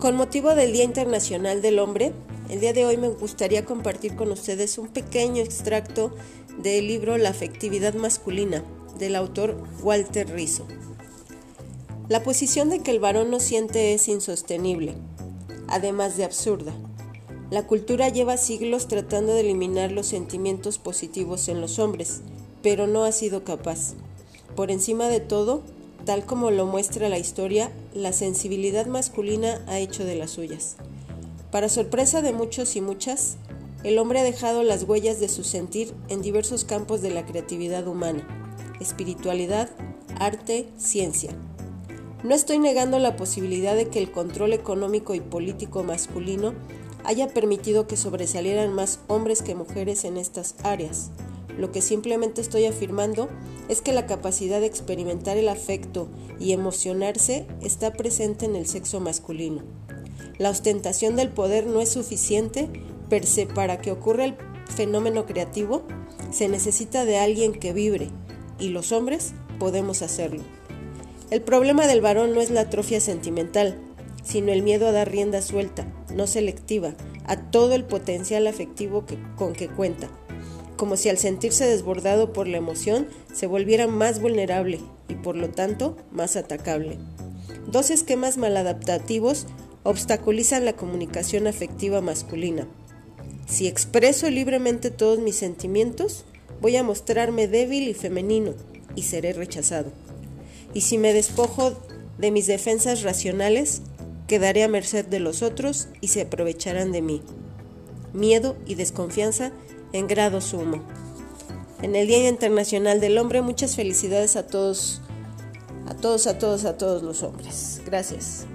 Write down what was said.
Con motivo del Día Internacional del Hombre, el día de hoy me gustaría compartir con ustedes un pequeño extracto del libro La afectividad masculina del autor Walter Rizzo. La posición de que el varón no siente es insostenible, además de absurda. La cultura lleva siglos tratando de eliminar los sentimientos positivos en los hombres, pero no ha sido capaz. Por encima de todo, tal como lo muestra la historia, la sensibilidad masculina ha hecho de las suyas. Para sorpresa de muchos y muchas, el hombre ha dejado las huellas de su sentir en diversos campos de la creatividad humana, espiritualidad, arte, ciencia. No estoy negando la posibilidad de que el control económico y político masculino haya permitido que sobresalieran más hombres que mujeres en estas áreas. Lo que simplemente estoy afirmando es que la capacidad de experimentar el afecto y emocionarse está presente en el sexo masculino. La ostentación del poder no es suficiente per para que ocurra el fenómeno creativo. Se necesita de alguien que vibre y los hombres podemos hacerlo. El problema del varón no es la atrofia sentimental, sino el miedo a dar rienda suelta, no selectiva, a todo el potencial afectivo con que cuenta, como si al sentirse desbordado por la emoción se volviera más vulnerable y por lo tanto más atacable. Dos esquemas maladaptativos obstaculizan la comunicación afectiva masculina. Si expreso libremente todos mis sentimientos, voy a mostrarme débil y femenino y seré rechazado. Y si me despojo de mis defensas racionales, quedaré a merced de los otros y se aprovecharán de mí. Miedo y desconfianza en grado sumo. En el Día Internacional del Hombre, muchas felicidades a todos, a todos, a todos, a todos los hombres. Gracias.